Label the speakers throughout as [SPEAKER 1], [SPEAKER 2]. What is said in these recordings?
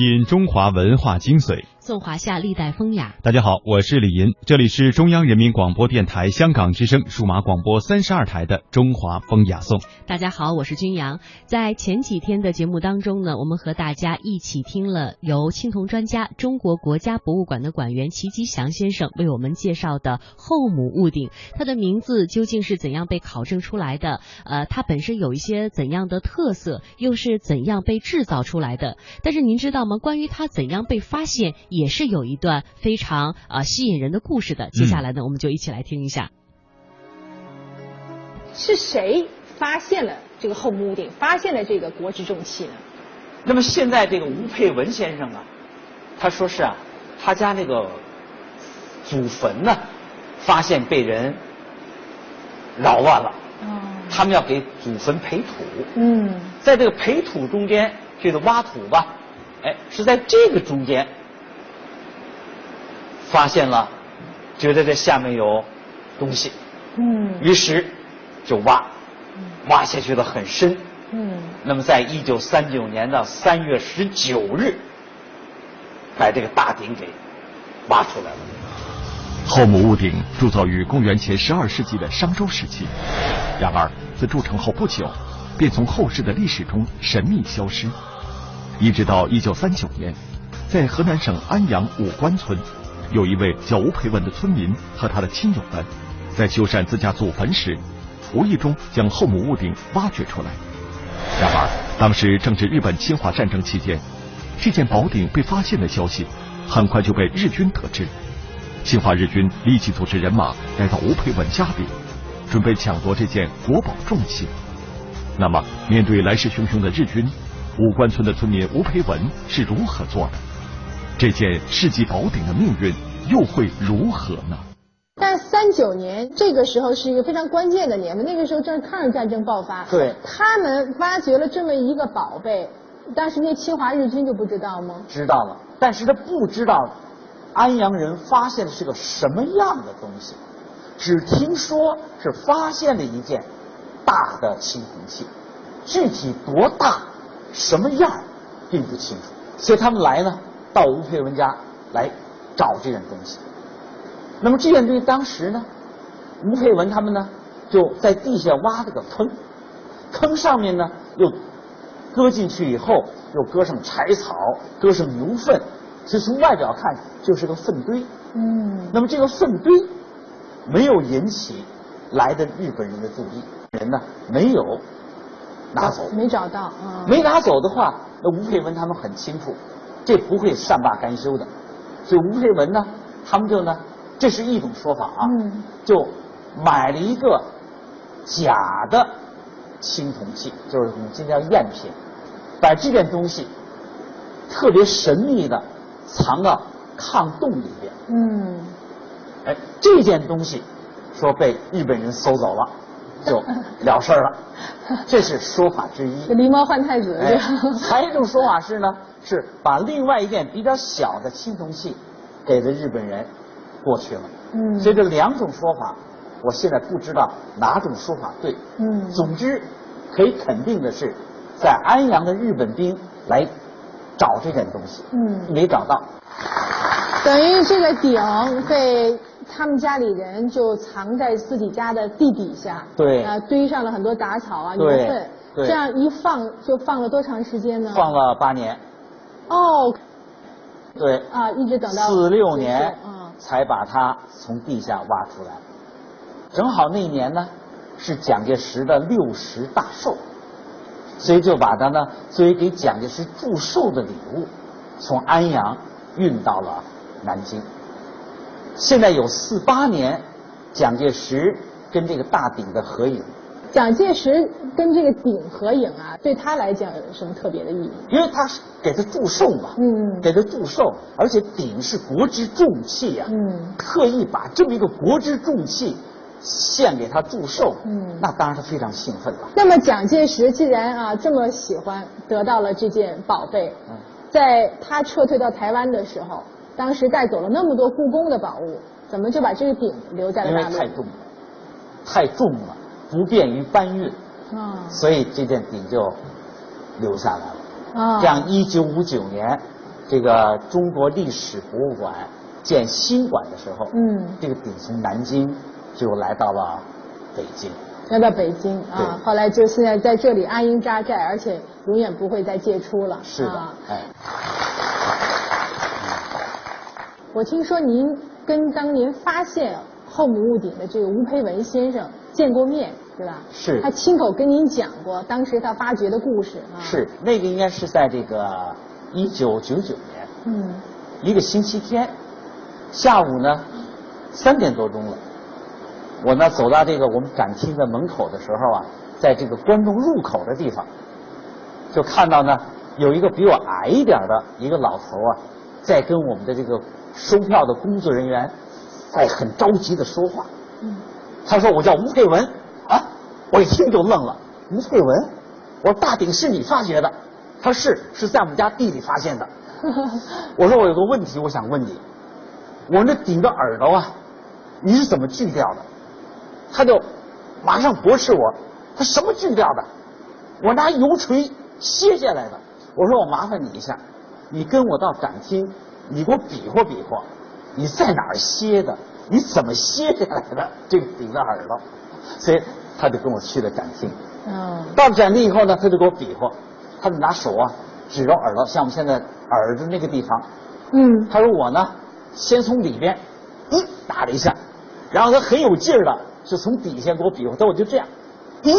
[SPEAKER 1] 品中华文化精髓，
[SPEAKER 2] 颂华夏历代风雅。
[SPEAKER 1] 大家好，我是李银，这里是中央人民广播电台香港之声数码广播三十二台的中华风雅颂。
[SPEAKER 2] 大家好，我是君阳。在前几天的节目当中呢，我们和大家一起听了由青铜专家、中国国家博物馆的馆员齐吉祥先生为我们介绍的后母戊鼎，它的名字究竟是怎样被考证出来的？呃，它本身有一些怎样的特色，又是怎样被制造出来的？但是您知道吗？关于它怎样被发现，也是有一段非常啊吸引人的故事的。接下来呢，我们就一起来听一下。
[SPEAKER 3] 是谁发现了这个后母鼎，发现了这个国之重器呢？
[SPEAKER 4] 那么现在这个吴佩文先生啊，他说是啊，他家那个祖坟呢，发现被人扰乱了。哦。他们要给祖坟培土。嗯。在这个培土中间，这个挖土吧。哎，是在这个中间发现了，觉得这下面有东西，嗯，于是就挖，挖下去的很深，嗯，那么在一九三九年的三月十九日，把这个大鼎给挖出来了。
[SPEAKER 5] 后母戊鼎铸造于公元前十二世纪的商周时期，然而自铸成后不久，便从后世的历史中神秘消失。一直到一九三九年，在河南省安阳武关村，有一位叫吴培文的村民和他的亲友们，在修缮自家祖坟时，无意中将后母戊鼎挖掘出来。然而，当时正值日本侵华战争期间，这件宝鼎被发现的消息，很快就被日军得知。侵华日军立即组织人马来到吴培文家里，准备抢夺这件国宝重器。那么，面对来势汹汹的日军，武关村的村民吴培文是如何做的？这件世纪宝鼎的命运又会如何呢？
[SPEAKER 3] 但三九年这个时候是一个非常关键的年份，那个时候正是抗日战争爆发。
[SPEAKER 4] 对，
[SPEAKER 3] 他们挖掘了这么一个宝贝，当时那侵华日军就不知道吗？
[SPEAKER 4] 知道了，但是他不知道安阳人发现的是个什么样的东西，只听说是发现了一件大的青铜器，具体多大？什么样并不清楚，所以他们来呢，到吴佩文家来找这件东西。那么这件东西当时呢，吴佩文他们呢就在地下挖了个坑，坑上面呢又搁进去以后，又搁上柴草，搁上牛粪，所以从外表看就是个粪堆。嗯。那么这个粪堆没有引起来的日本人的注意，人呢没有。拿走
[SPEAKER 3] 没找到啊？
[SPEAKER 4] 没拿走的话，那吴佩文他们很清楚，这不会善罢甘休的，所以吴佩文呢，他们就呢，这是一种说法啊，嗯就买了一个假的青铜器，就是我们今天叫赝品，把这件东西特别神秘的藏到炕洞里边。嗯，哎，这件东西说被日本人搜走了。就了事儿了，这是说法之一。
[SPEAKER 3] 狸猫换太子。
[SPEAKER 4] 还有一种说法是呢，是把另外一件比较小的青铜器给了日本人过去了。嗯。所以这两种说法，我现在不知道哪种说法对。嗯。总之，可以肯定的是，在安阳的日本兵来找这件东西，嗯，没找到。
[SPEAKER 3] 等于这个鼎被。他们家里人就藏在自己家的地底下，
[SPEAKER 4] 对，啊，
[SPEAKER 3] 堆上了很多杂草啊、牛粪，这样一放就放了多长时间呢？
[SPEAKER 4] 放了八年。
[SPEAKER 3] 哦。
[SPEAKER 4] 对。
[SPEAKER 3] 啊，一直等到
[SPEAKER 4] 四六年，才把它从地下挖出来。正好那一年呢，是蒋介石的六十大寿，所以就把它呢作为给蒋介石祝寿的礼物，从安阳运到了南京。现在有四八年，蒋介石跟这个大鼎的合影。
[SPEAKER 3] 蒋介石跟这个鼎合影啊，对他来讲有什么特别的意义？
[SPEAKER 4] 因为他是给他祝寿嘛，
[SPEAKER 3] 嗯
[SPEAKER 4] 给他祝寿，而且鼎是国之重器呀、
[SPEAKER 3] 嗯
[SPEAKER 4] 特意把这么一个国之重器献给他祝寿，
[SPEAKER 3] 嗯
[SPEAKER 4] 那当然是非常兴奋了。
[SPEAKER 3] 那么蒋介石既然啊这么喜欢，得到了这件宝贝，
[SPEAKER 4] 嗯
[SPEAKER 3] 在他撤退到台湾的时候，当时带走了那么多故宫的宝物，怎么就把这个鼎留在了
[SPEAKER 4] 因为
[SPEAKER 3] 大陆？
[SPEAKER 4] 太重了，太重了，不便于搬运，
[SPEAKER 3] 啊
[SPEAKER 4] 所以这件鼎就留下来了。
[SPEAKER 3] 啊
[SPEAKER 4] 这样，一九五九年，这个中国历史博物馆建新馆的时候，
[SPEAKER 3] 嗯
[SPEAKER 4] 这个鼎从南京就来到了北京。
[SPEAKER 3] 来到北京啊，
[SPEAKER 4] 对
[SPEAKER 3] 后来就现在在这里安营扎寨，而且永远不会再借出了。
[SPEAKER 4] 是的，
[SPEAKER 3] 啊
[SPEAKER 4] 哎，
[SPEAKER 3] 我听说您跟当年发现后母戊鼎的这个吴培文先生见过面，对吧？
[SPEAKER 4] 是
[SPEAKER 3] 他亲口跟您讲过当时他发掘的故事啊。
[SPEAKER 4] 是那个应该是在这个一九九九年
[SPEAKER 3] 嗯
[SPEAKER 4] 一个星期天下午呢三点多钟了，我呢走到这个我们展厅的门口的时候啊，在这个观众入口的地方，就看到呢有一个比我矮一点的一个老头啊，在跟我们的这个收票的工作人员在很着急的说话。
[SPEAKER 3] 嗯
[SPEAKER 4] 他说我叫吴佩文啊，我一听就愣了，吴佩文，我说大鼎是你发掘的，他说是是在我们家地里发现的。我说我有个问题，我想问你，我那顶的耳朵啊，你是怎么锯掉的？他就马上驳斥我，他什么锯掉的？我拿油锤切下来的。我说我麻烦你一下，你跟我到展厅，你给我比划比划，你在哪儿歇的？你怎么歇下来的？这个顶着耳朵，所以他就跟我去了展厅。
[SPEAKER 3] 嗯
[SPEAKER 4] 到了展厅以后呢，他就给我比划，他就拿手啊指着耳朵，像我们现在耳朵那个地方。
[SPEAKER 3] 嗯
[SPEAKER 4] 他说我呢，先从里边，一，打了一下，然后他很有劲儿的就从底下给我比划，他我就这样，嗯，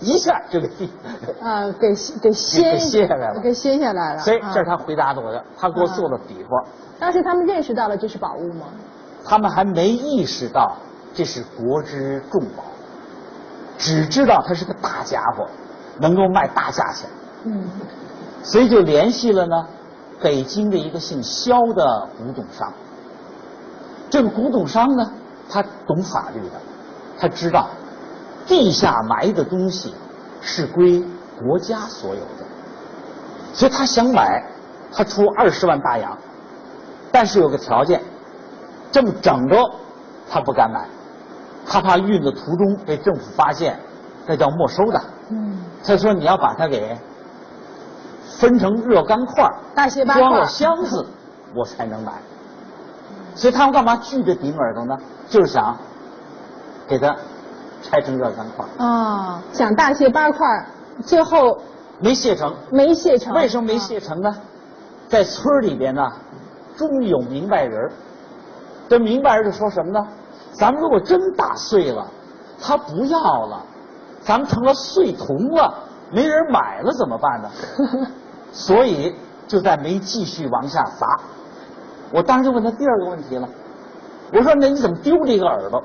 [SPEAKER 4] 一下就给地，
[SPEAKER 3] 啊，给给掀
[SPEAKER 4] 给掀下来了
[SPEAKER 3] 给掀下来了。
[SPEAKER 4] 所以
[SPEAKER 3] 啊
[SPEAKER 4] 这是他回答的我的，他给我做了比划，
[SPEAKER 3] 当时他们认识到了这是宝物吗？
[SPEAKER 4] 他们还没意识到这是国之重宝，只知道它是个大家伙，能够卖大价钱。
[SPEAKER 3] 嗯
[SPEAKER 4] 所以就联系了呢，北京的一个姓肖的古董商。这个古董商呢，他懂法律的，他知道地下埋的东西是归国家所有的，所以他想买，他出二十万大洋，但是有个条件，这么整着他不敢买，他怕运的途中被政府发现，那叫没收的。
[SPEAKER 3] 嗯，
[SPEAKER 4] 他说你要把它给分成若干块儿
[SPEAKER 3] 大卸八块
[SPEAKER 4] 装了箱子，我才能买。所以他们干嘛锯着顶耳朵呢？就是想给它拆成若干块儿，
[SPEAKER 3] 啊，想大卸八块儿，最后
[SPEAKER 4] 没卸成。
[SPEAKER 3] 没卸成。
[SPEAKER 4] 为什么没卸成呢？在村儿里边呢，终有明白人儿。这明白人就说什么呢？咱们如果真打碎了，他不要了，咱们成了碎铜了，没人买了怎么办呢？所以就在没继续往下砸。我当时就问他第二个问题了，我说那你怎么丢这个耳朵？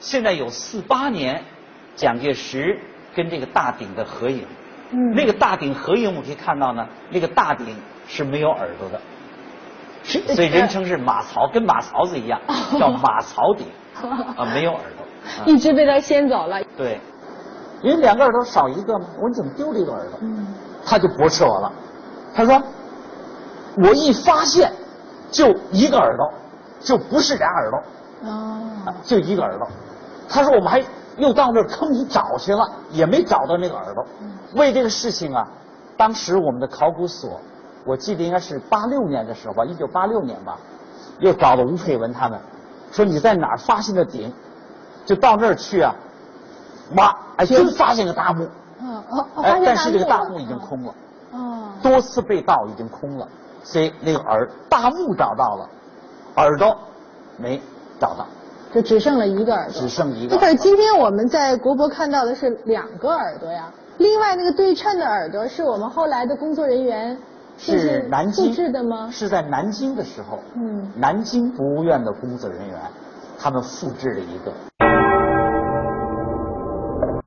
[SPEAKER 4] 现在有四八年，蒋介石跟这个大鼎的合影。
[SPEAKER 3] 嗯
[SPEAKER 4] 那个大鼎合影，我们可以看到呢，那个大鼎是没有耳朵的，是所以人称是马槽，跟马槽子一样，叫马槽鼎啊，没有耳朵。啊
[SPEAKER 3] 一直被他掀走了。
[SPEAKER 4] 对，因为两个耳朵少一个嘛，我说你怎么丢了一个耳朵？
[SPEAKER 3] 嗯
[SPEAKER 4] 他就驳斥我了，他说我一发现就一个耳朵，就不是俩耳朵。
[SPEAKER 3] 哦
[SPEAKER 4] 啊就一个耳朵。他说我们还又到那坑里找去了，也没找到那个耳朵。为这个事情啊，当时我们的考古所，我记得应该是八六年的时候吧，一九八六年吧，又找了吴佩文他们，说你在哪儿发现的鼎，就到那儿去啊，挖，哎，真发现个大墓，
[SPEAKER 3] 嗯哦，哦
[SPEAKER 4] 哎，但是这个大墓已经空了。
[SPEAKER 3] 哦
[SPEAKER 4] 多次被盗已经空了，所以那个耳大墓找到了，耳朵没找到，
[SPEAKER 3] 就只剩了一个耳朵，
[SPEAKER 4] 只剩一个。
[SPEAKER 3] 可是今天我们在国博看到的是两个耳朵。呀，另外那个对称的耳朵是我们后来的工作人员
[SPEAKER 4] 是南京
[SPEAKER 3] 复制的吗？
[SPEAKER 4] 是在南京的时候，
[SPEAKER 3] 嗯，
[SPEAKER 4] 南京博物院的工作人员，他们复制了一个